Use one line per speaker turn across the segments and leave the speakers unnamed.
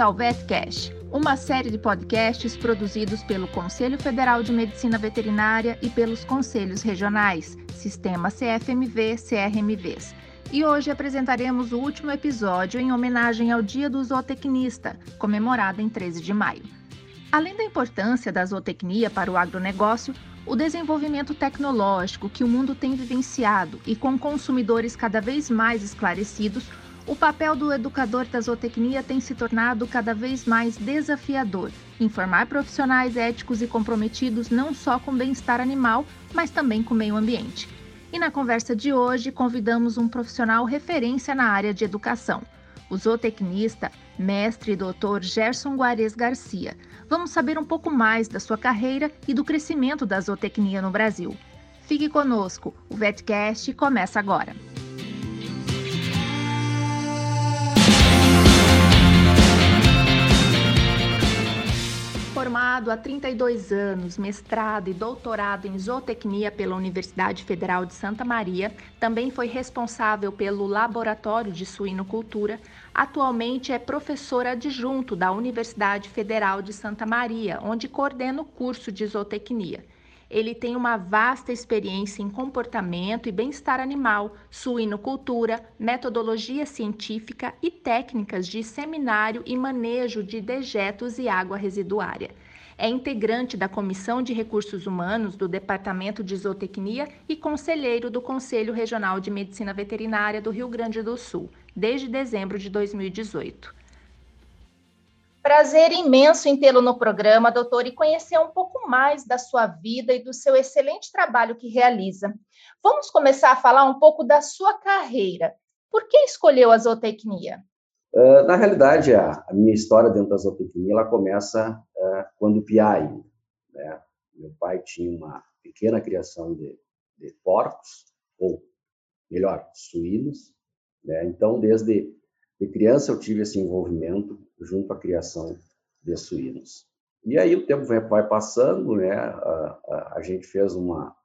ao VetCast, uma série de podcasts produzidos pelo Conselho Federal de Medicina Veterinária e pelos conselhos regionais, Sistema CFMV, CRMVs. E hoje apresentaremos o último episódio em homenagem ao Dia do Zootecnista, comemorado em 13 de maio. Além da importância da zootecnia para o agronegócio, o desenvolvimento tecnológico que o mundo tem vivenciado e com consumidores cada vez mais esclarecidos, o papel do educador da zootecnia tem se tornado cada vez mais desafiador, informar profissionais éticos e comprometidos não só com o bem-estar animal, mas também com o meio ambiente. E na conversa de hoje, convidamos um profissional referência na área de educação, o zootecnista, mestre e doutor Gerson Guares Garcia. Vamos saber um pouco mais da sua carreira e do crescimento da zootecnia no Brasil. Fique conosco, o VetCast começa agora. Formado há 32 anos, mestrado e doutorado em zootecnia pela Universidade Federal de Santa Maria, também foi responsável pelo Laboratório de Suinocultura. Atualmente é professor adjunto da Universidade Federal de Santa Maria, onde coordena o curso de zootecnia. Ele tem uma vasta experiência em comportamento e bem-estar animal, suinocultura, metodologia científica e técnicas de seminário e manejo de dejetos e água residuária. É integrante da Comissão de Recursos Humanos do Departamento de Zootecnia e conselheiro do Conselho Regional de Medicina Veterinária do Rio Grande do Sul, desde dezembro de 2018. Prazer imenso em tê-lo no programa, doutor, e conhecer um pouco mais da sua vida e do seu excelente trabalho que realiza. Vamos começar a falar um pouco da sua carreira. Por que escolheu a zootecnia?
Uh, na realidade, a, a, minha história dentro da zootecnia ela começa quando piá ainda. Né? Meu pai tinha uma pequena criação de, de porcos, ou melhor, suínos. Né? Então, desde de criança eu tive esse envolvimento junto à criação de suínos. E aí o tempo vai passando, né? A, a, a, gente fez uma,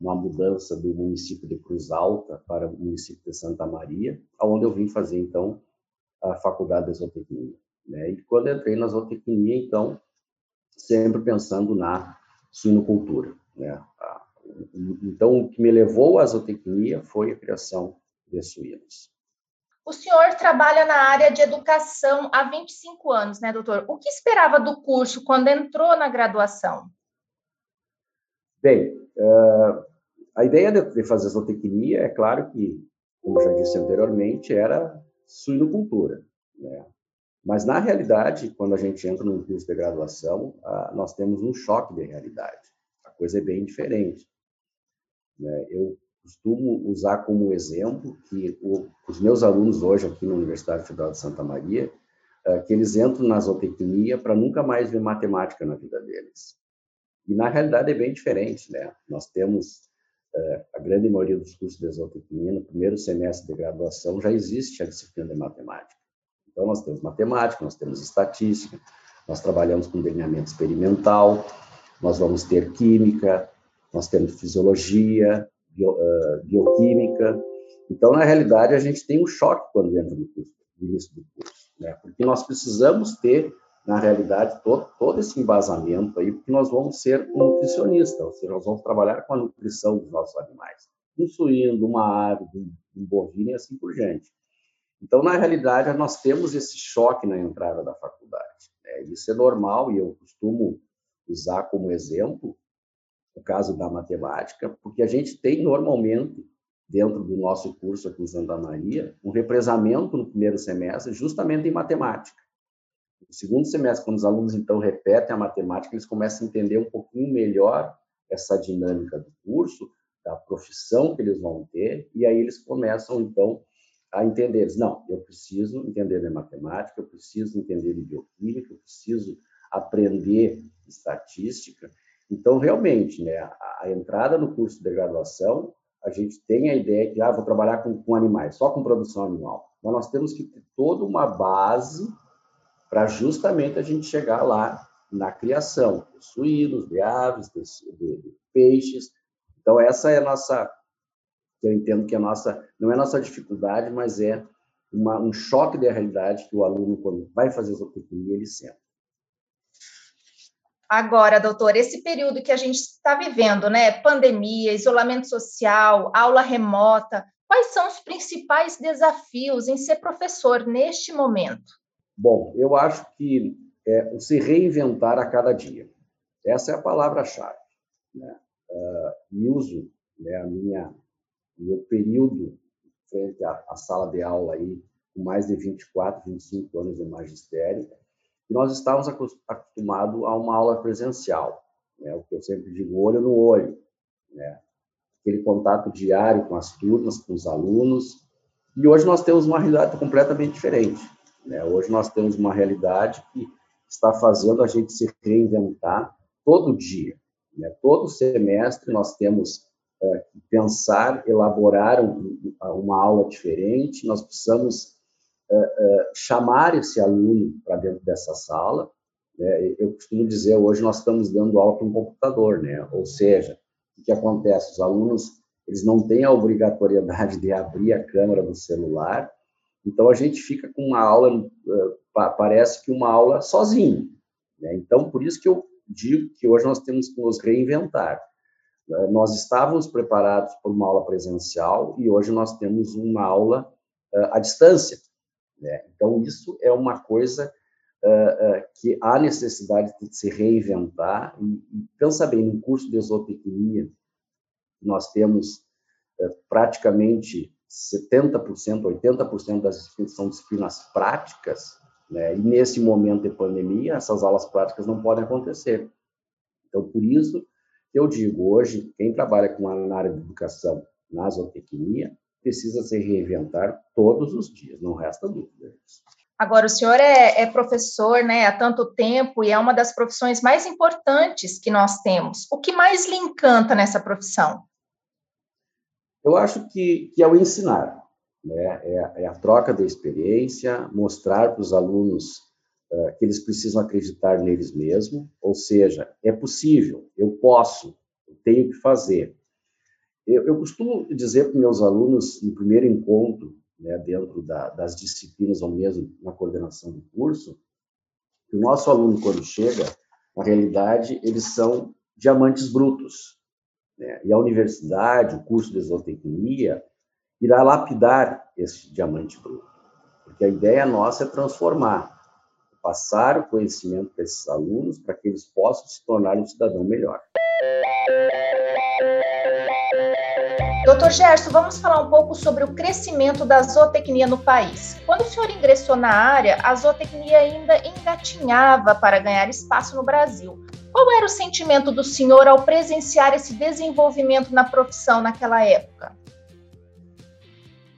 uma mudança do município de Cruz Alta para o município de Santa Maria, aonde eu vim fazer então a faculdade de zootecnia. Né? E quando entrei na zootecnia, então sempre pensando na suinocultura, né? Então o que me levou à zootecnia foi a criação de suínos.
O senhor trabalha na área de educação há 25 anos, né, doutor? O que esperava do curso quando entrou na graduação?
Bem, uh, a ideia de fazer zootecnia, é claro que, como já disse anteriormente, era suinocultura, né? Mas, na realidade, quando a gente entra num curso de graduação, uh, nós temos um choque de realidade. A coisa é bem diferente. Né? Eu costumo usar como exemplo que os meus alunos hoje aqui na Universidade Federal de Santa Maria, uh, que eles entram na zootecnia para nunca mais ver matemática na vida deles. E na realidade é bem diferente, né? Nós temos uh, a grande maioria dos cursos de zootecnia no primeiro semestre de graduação já existe a disciplina de matemática. Então nós temos matemática, nós temos estatística, nós trabalhamos com delineamento experimental, nós vamos ter química, nós temos fisiologia, bio, uh, bioquímica. Então, na realidade, a gente tem um choque quando entra no, curso, no início do curso, né? porque nós precisamos ter, na realidade, todo, todo esse embasamento aí, porque nós vamos ser um nutricionista, ou seja, nós vamos trabalhar com a nutrição dos nossos animais, um suíno, uma ave, um, bovino e assim por diante. Então, na realidade, nós temos esse choque na entrada da faculdade. Né? Isso é normal e eu costumo usar como exemplo o caso da matemática, porque a gente tem normalmente, dentro do nosso curso aqui em Santa Maria, um represamento no primeiro semestre justamente em matemática. No segundo semestre, quando os alunos então repetem a matemática, eles começam a entender um pouquinho melhor essa dinâmica do curso, da profissão que eles vão ter, e aí eles começam então a entender, não, eu preciso entender de matemática, eu preciso entender de bioquímica, eu preciso aprender estatística, então, realmente, né, a, a, entrada no curso de graduação, a gente tem a ideia que, ah, vou trabalhar com, com animais, só com produção animal. Mas nós temos que ter toda uma base para justamente a gente chegar lá na criação de suínos, de aves, de, de, de peixes. Então, essa é a nossa, eu entendo que a nossa, não é a nossa dificuldade, mas é uma, um choque da realidade que o aluno, quando vai fazer zootecnia, ele sente.
Agora, doutor, esse período que a gente está vivendo, né? Pandemia, isolamento social, aula remota, quais são os principais desafios em ser professor neste momento?
Bom, eu acho que é se reinventar a cada dia. Essa é a palavra-chave. Né? Uh, e uso né, a minha meu período frente à, à sala de aula aí com mais de 24, 25 anos de magistério nós estávamos acostumados a uma aula presencial, né? o que eu sempre digo, olho no olho, né? aquele contato diário com as turmas, com os alunos, e hoje nós temos uma realidade completamente diferente. Né? Hoje nós temos uma realidade que está fazendo a gente se reinventar todo dia. Né? Todo semestre nós temos pensar, elaborar um, uma aula diferente, nós precisamos uh, chamar esse aluno para dentro dessa sala. Né? Eu costumo dizer, hoje nós estamos dando aula com um computador, né? ou seja, o que acontece? Os alunos eles não têm a obrigatoriedade de abrir a câmera do celular, então a gente fica com uma aula, uh, parece que uma aula sozinho. Né? Então, por isso que eu digo que hoje nós temos que nos reinventar. Nós estávamos preparados para uma aula presencial e hoje nós temos uma aula uh, à distância. Né? Então, isso é uma coisa uh, uh, que há necessidade de se reinventar. E, pensa bem, no curso de zootecnia, nós temos praticamente 70%, 80% das são disciplinas práticas, né? e nesse momento de pandemia, essas aulas práticas não podem acontecer. Então, por isso, eu digo, hoje, quem trabalha com a, área de educação na zootecnia, precisa se reinventar todos os dias, não resta dúvida.
Agora, o senhor é, é, professor né, há tanto tempo e é uma das profissões mais importantes que nós temos. O que mais lhe encanta nessa profissão?
Eu acho que, que é o ensinar, né? é, é a troca da experiência, mostrar para os alunos uh, que eles precisam acreditar neles mesmos, ou seja, é possível, eu posso, eu tenho que fazer. Eu, eu costumo dizer para meus alunos, no primeiro encontro, né, dentro da, das disciplinas ou mesmo na coordenação do curso, que o nosso aluno, quando chega, na realidade, eles são diamantes brutos. Né? E a universidade, o curso de zootecnia, irá lapidar esse diamante bruto. Porque a ideia nossa é transformar, passar o conhecimento para esses alunos para que eles possam se tornar um cidadão melhor.
Doutor Gerson, vamos falar um pouco sobre o crescimento da zootecnia no país. Quando o senhor ingressou na área, a zootecnia ainda engatinhava para ganhar espaço no Brasil. Qual era o sentimento do senhor ao presenciar esse desenvolvimento na profissão naquela época?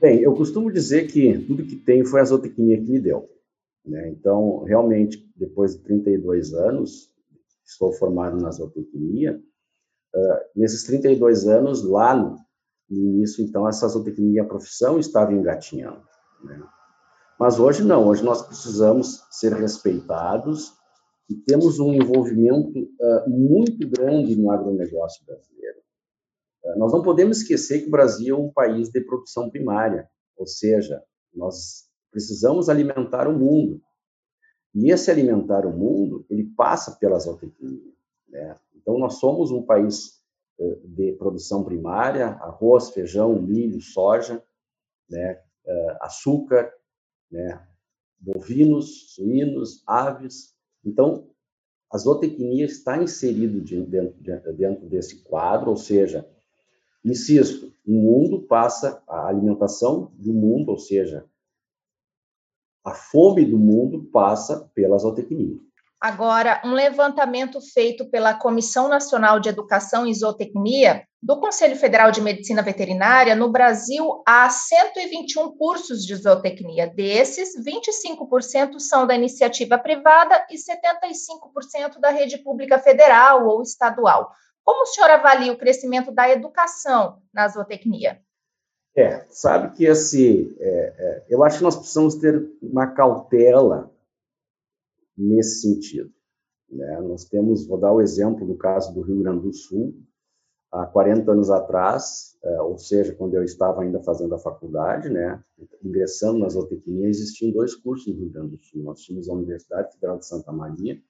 Bem, eu costumo dizer que tudo que tenho foi a zootecnia que me deu. Né? Então, realmente, depois de 32 anos, estou formado na zootecnia. Uh, nesses 32 anos, lá no, isso, então, essa zootecnia, a profissão, estava engatinhando. Né? Mas hoje não, hoje nós precisamos ser respeitados e temos um envolvimento uh, muito grande no agronegócio brasileiro. Uh, nós não podemos esquecer que o Brasil é um país de produção primária, ou seja, nós precisamos alimentar o mundo. E esse alimentar o mundo, ele passa pela zootecnia. Né? Então, nós somos um país eh, de produção primária, arroz, feijão, milho, soja, né, eh, açúcar, né, bovinos, suínos, aves. Então, a zootecnia está inserido dentro, dentro desse quadro, ou seja, insisto, o mundo passa, a alimentação do mundo, ou seja, a fome do mundo passa pela zootecnia.
Agora, um levantamento feito pela Comissão Nacional de Educação e Zootecnia do Conselho Federal de Medicina Veterinária, no Brasil há 121 cursos de zootecnia. Desses, 25% são da iniciativa privada e 75% da rede pública federal ou estadual. Como o senhor avalia o crescimento da educação na zootecnia?
É, sabe que esse, é, é, eu acho que nós precisamos ter uma cautela nesse sentido. Né? Nós temos, vou dar o exemplo do caso do Rio Grande do Sul, há 40 anos atrás, uh, ou seja, quando eu estava ainda fazendo a faculdade, né, ingressando na zootecnia, existiam dois cursos no Rio Grande do Sul. Nós tínhamos a Universidade Federal de Santa Maria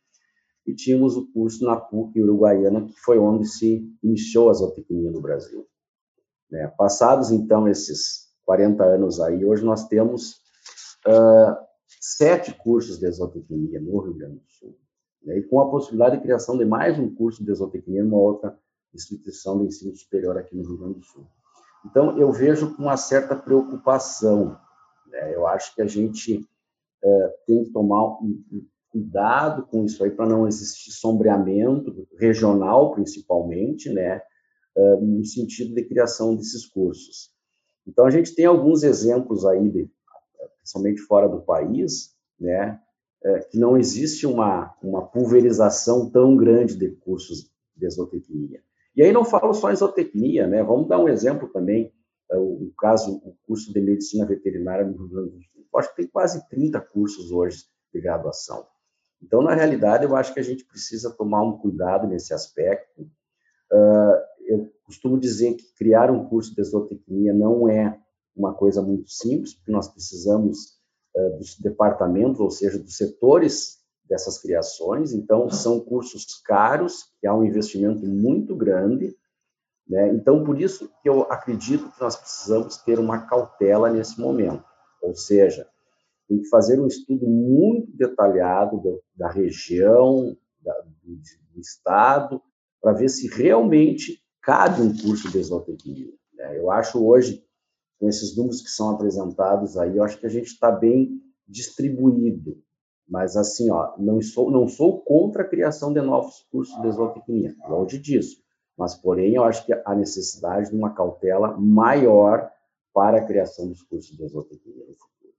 e tínhamos o curso na PUC Uruguaiana, que foi onde se iniciou a zootecnia no Brasil. Né? Passados, então, esses 40 anos aí, hoje nós temos uh, sete cursos de zootecnia no Rio Grande do Sul, né? e com a possibilidade de criação de mais um curso de zootecnia numa outra instituição de ensino superior aqui no Rio Grande do Sul. Então, eu vejo com uma certa preocupação. Né? Eu acho que a gente uh, tem que tomar um, um cuidado com isso aí para não existir sombreamento regional, principalmente, né, no sentido de criação desses cursos. Então a gente tem alguns exemplos aí, de, principalmente fora do país, né, que não existe uma uma pulverização tão grande de cursos de zootecnia. E aí não falo só em né? Vamos dar um exemplo também, o, caso o curso de medicina veterinária no Rio Grande do Sul. Acho que tem quase 30 cursos hoje de graduação. Então, na realidade, eu acho que a gente precisa tomar um cuidado nesse aspecto. Eu costumo dizer que criar um curso de zootecnia não é uma coisa muito simples, porque nós precisamos uh, dos departamentos, ou seja, dos setores dessas criações. Então, são cursos caros, que há um investimento muito grande. Né? Então, por isso que eu acredito que nós precisamos ter uma cautela nesse momento. Ou seja, tem que fazer um estudo muito detalhado do, da região, da, do, do, estado, para ver se realmente cabe um curso de zootecnia. Né? Eu acho hoje, com esses números que são apresentados aí, eu acho que a gente está bem distribuído. Mas, assim, ó, não sou, não sou contra a criação de novos cursos de zootecnia, longe disso. Mas, porém, eu acho que há necessidade de uma cautela maior para a criação dos cursos de zootecnia no futuro.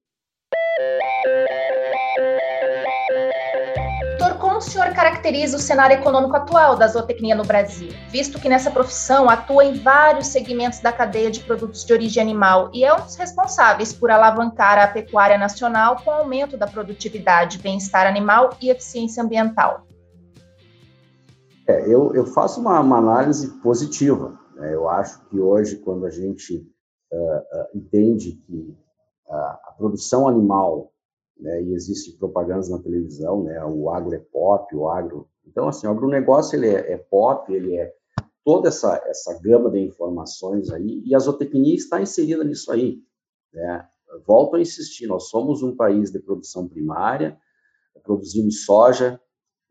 Doutor, como o senhor caracteriza o cenário econômico atual da zootecnia no Brasil, visto que nessa profissão atua em vários segmentos da cadeia de produtos de origem animal e é um dos responsáveis por alavancar a pecuária nacional com o aumento da produtividade, bem-estar animal e eficiência ambiental?
É, eu, eu, faço uma, uma análise positiva. Né? Eu acho que hoje, quando a gente uh, uh, entende que a, produção animal, né, e existe propagandas na televisão, né, o agro é pop, o agro... Então, assim, o agronegócio ele é, é pop, ele é toda essa, essa gama de informações aí, e a zootecnia está inserida nisso aí. Né? Volto a insistir, nós somos um país de produção primária, produzimos soja,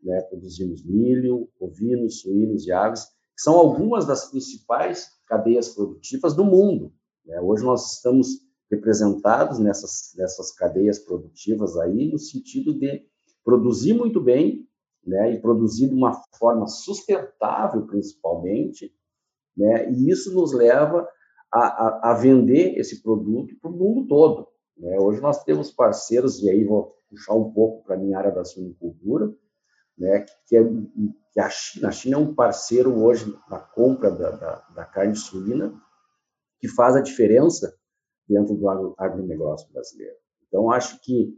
né, produzimos milho, ovinos, suínos e aves, que são algumas das principais cadeias produtivas do mundo. Né? Hoje nós estamos representados nessas, nessas cadeias produtivas aí, no sentido de produzir muito bem, né, e produzir de uma forma sustentável, principalmente, né, e isso nos leva a, a, a vender esse produto para o mundo todo. Né? Hoje nós temos parceiros, e aí vou puxar um pouco para a minha área da suinicultura, né, que, é, que a China, a China é um parceiro hoje na compra da, da, da carne suína, que faz a diferença dentro do agronegócio brasileiro. Então, acho que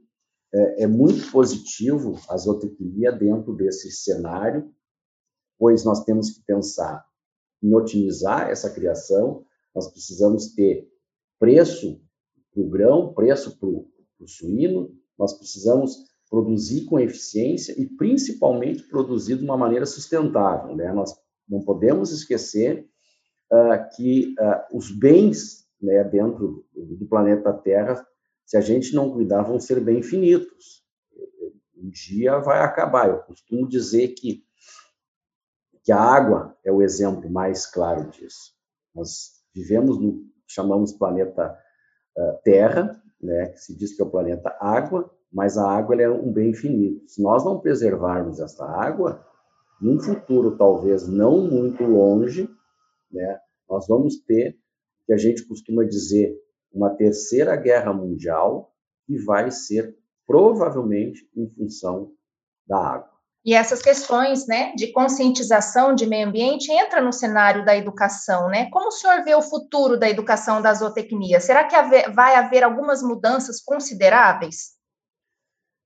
é, é muito positivo a zootecnia dentro desse cenário, pois nós temos que pensar em otimizar essa criação, nós precisamos ter preço para o grão, preço para o suíno, nós precisamos produzir com eficiência e, principalmente, produzir de uma maneira sustentável. Né? Nós não podemos esquecer uh, que uh, os bens né, dentro do planeta Terra, se a gente não cuidar, vão ser bem finitos. Um dia vai acabar. Eu costumo dizer que, que a água é o exemplo mais claro disso. Nós vivemos no chamamos planeta uh, Terra, né, que se diz que é o planeta água, mas a água é um bem finito. Se nós não preservarmos essa água, num futuro talvez não muito longe, né, nós vamos ter que a gente costuma dizer uma terceira guerra mundial que vai ser provavelmente em função da água.
E essas questões, né, de conscientização de meio ambiente entra no cenário da educação, né? Como o senhor vê o futuro da educação da zootecnia? Será que vai haver algumas mudanças consideráveis?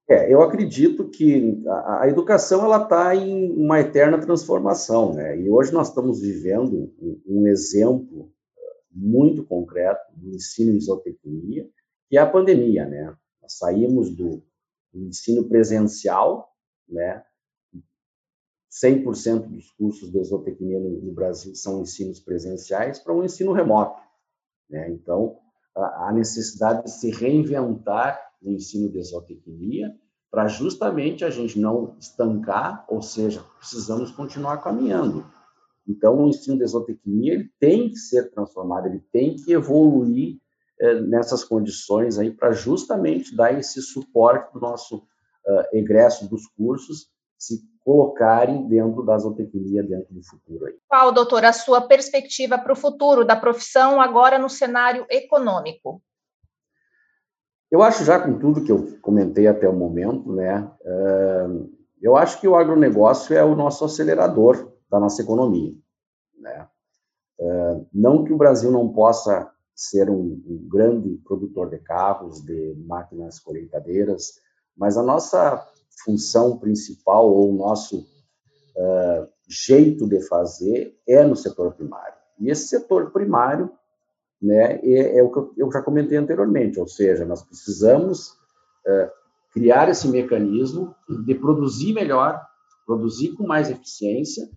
É, eu acredito que a, a educação ela está em uma eterna transformação, né? E hoje nós estamos vivendo um, um exemplo muito concreto do ensino em zootecnia, que é a pandemia, né? Nós saímos do, ensino presencial, né? 100% dos cursos de zootecnia no, no, Brasil são ensinos presenciais para um ensino remoto, né? Então, a, a necessidade de se reinventar no ensino de zootecnia para justamente a gente não estancar, ou seja, precisamos continuar caminhando. Então, o ensino de zootecnia ele tem que ser transformado, ele tem que evoluir é, nessas condições aí para justamente dar esse suporte do nosso uh, egresso dos cursos se colocarem dentro da zootecnia dentro do futuro aí.
Qual, doutor, a sua perspectiva para o futuro da profissão agora no cenário econômico?
Eu acho já com tudo que eu comentei até o momento, né, eu acho que o agronegócio é o nosso acelerador da nossa economia, né. Não que o Brasil não possa ser um, um grande produtor de carros, de máquinas colheitadeiras, mas a nossa função principal ou o nosso uh, jeito de fazer é no setor primário. E esse setor primário né, é, é, o que eu já comentei anteriormente, ou seja, nós precisamos é, criar esse mecanismo de produzir melhor, produzir com mais eficiência,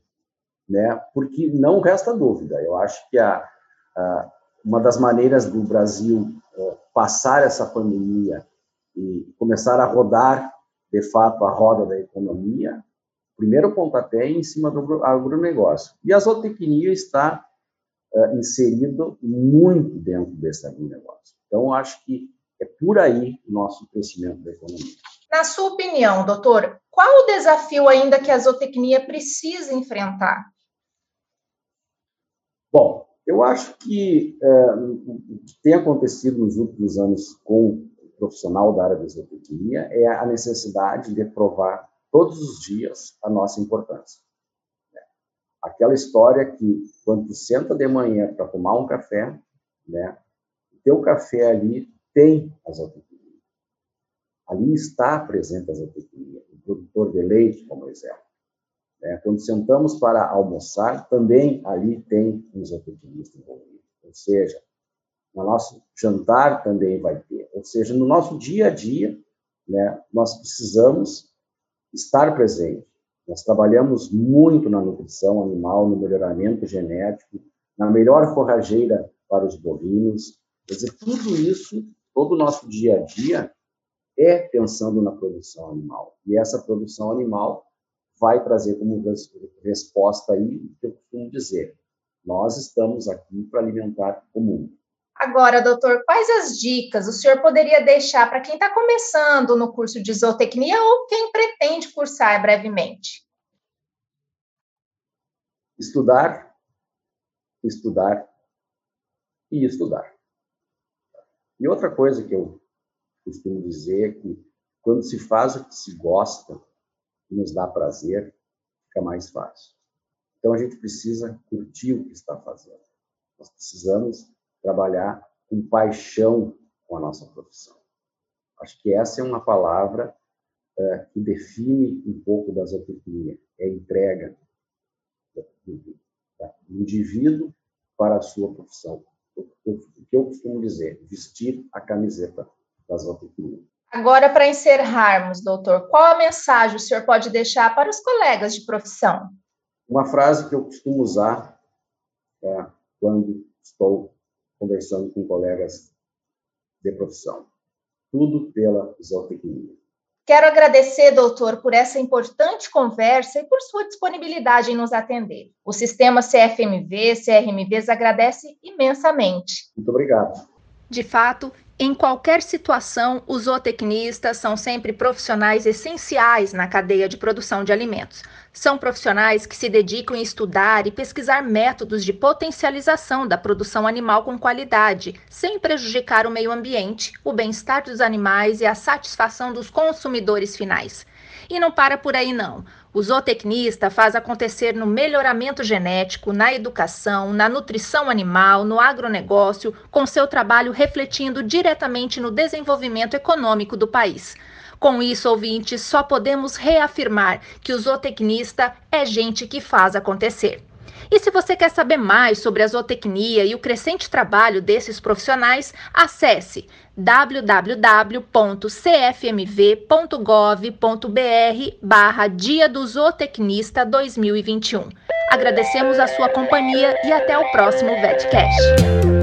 né, porque não resta dúvida, eu acho que a, a uma das maneiras do Brasil é, passar essa pandemia e começar a rodar, de fato, a roda da economia, primeiro pontapé é em cima do agronegócio. E a zootecnia está uh, inserido muito dentro desse negócio. Então, acho que é por aí o nosso crescimento da economia.
Na sua opinião, doutor, qual o desafio ainda que a zootecnia precisa enfrentar?
Bom, eu acho que uh, o que tem acontecido nos últimos anos com o profissional da área da zootecnia é a necessidade de provar todos os dias a nossa importância. Aquela história que quando tu senta de manhã para tomar um café, né, o teu café ali tem a zootecnia. Ali está presente a zootecnia, o produtor de leite, como exemplo. É, quando sentamos para almoçar, também ali tem um zootecnista envolvido. Ou seja, no nosso jantar também vai ter. Ou seja, no nosso dia a dia, né, nós precisamos estar presente. Nós trabalhamos muito na nutrição animal, no melhoramento genético, na melhor forrageira para os bovinos. Quer dizer, tudo isso, todo o nosso dia a dia, é pensando na produção animal. E essa produção animal vai trazer como resposta aí o que eu costumo dizer. Nós estamos aqui para alimentar o mundo.
Agora, doutor, quais as dicas o senhor poderia deixar para quem está começando no curso de zootecnia ou quem pretende cursar brevemente?
Estudar, estudar e estudar. E outra coisa que eu costumo dizer é que quando se faz o que se gosta nos dá prazer, fica mais fácil. Então a gente precisa curtir o que está fazendo. Nós precisamos trabalhar com paixão com a nossa profissão. Acho que essa é uma palavra é, que define um pouco da zootecnia, é entrega do, indivíduo para a sua profissão. O, que eu costumo dizer, vestir a camiseta da zootecnia.
Agora, para encerrarmos, doutor, qual a mensagem o senhor pode deixar para os colegas de profissão?
Uma frase que eu costumo usar é, quando estou conversando com colegas de profissão. Tudo pela zootecnia.
Quero agradecer, doutor, por essa importante conversa e por sua disponibilidade em nos atender. O sistema CFMV, CRMVs agradece imensamente.
Muito obrigado.
De fato, em qualquer situação, os zootecnistas são sempre profissionais essenciais na cadeia de produção de alimentos. São profissionais que se dedicam em estudar e pesquisar métodos de potencialização da produção animal com qualidade, sem prejudicar o meio ambiente, o bem-estar dos animais e a satisfação dos consumidores finais. E não para por aí, não. O zootecnista faz acontecer no melhoramento genético, na educação, na nutrição animal, no agronegócio, com seu trabalho refletindo diretamente no desenvolvimento econômico do país. Com isso, ouvintes, só podemos reafirmar que o zootecnista é gente que faz acontecer. E se você quer saber mais sobre a zootecnia e o crescente trabalho desses profissionais, acesse www.cfmv.gov.br barra Dia do Zootecnista 2021. Agradecemos a sua companhia e até o próximo VetCast.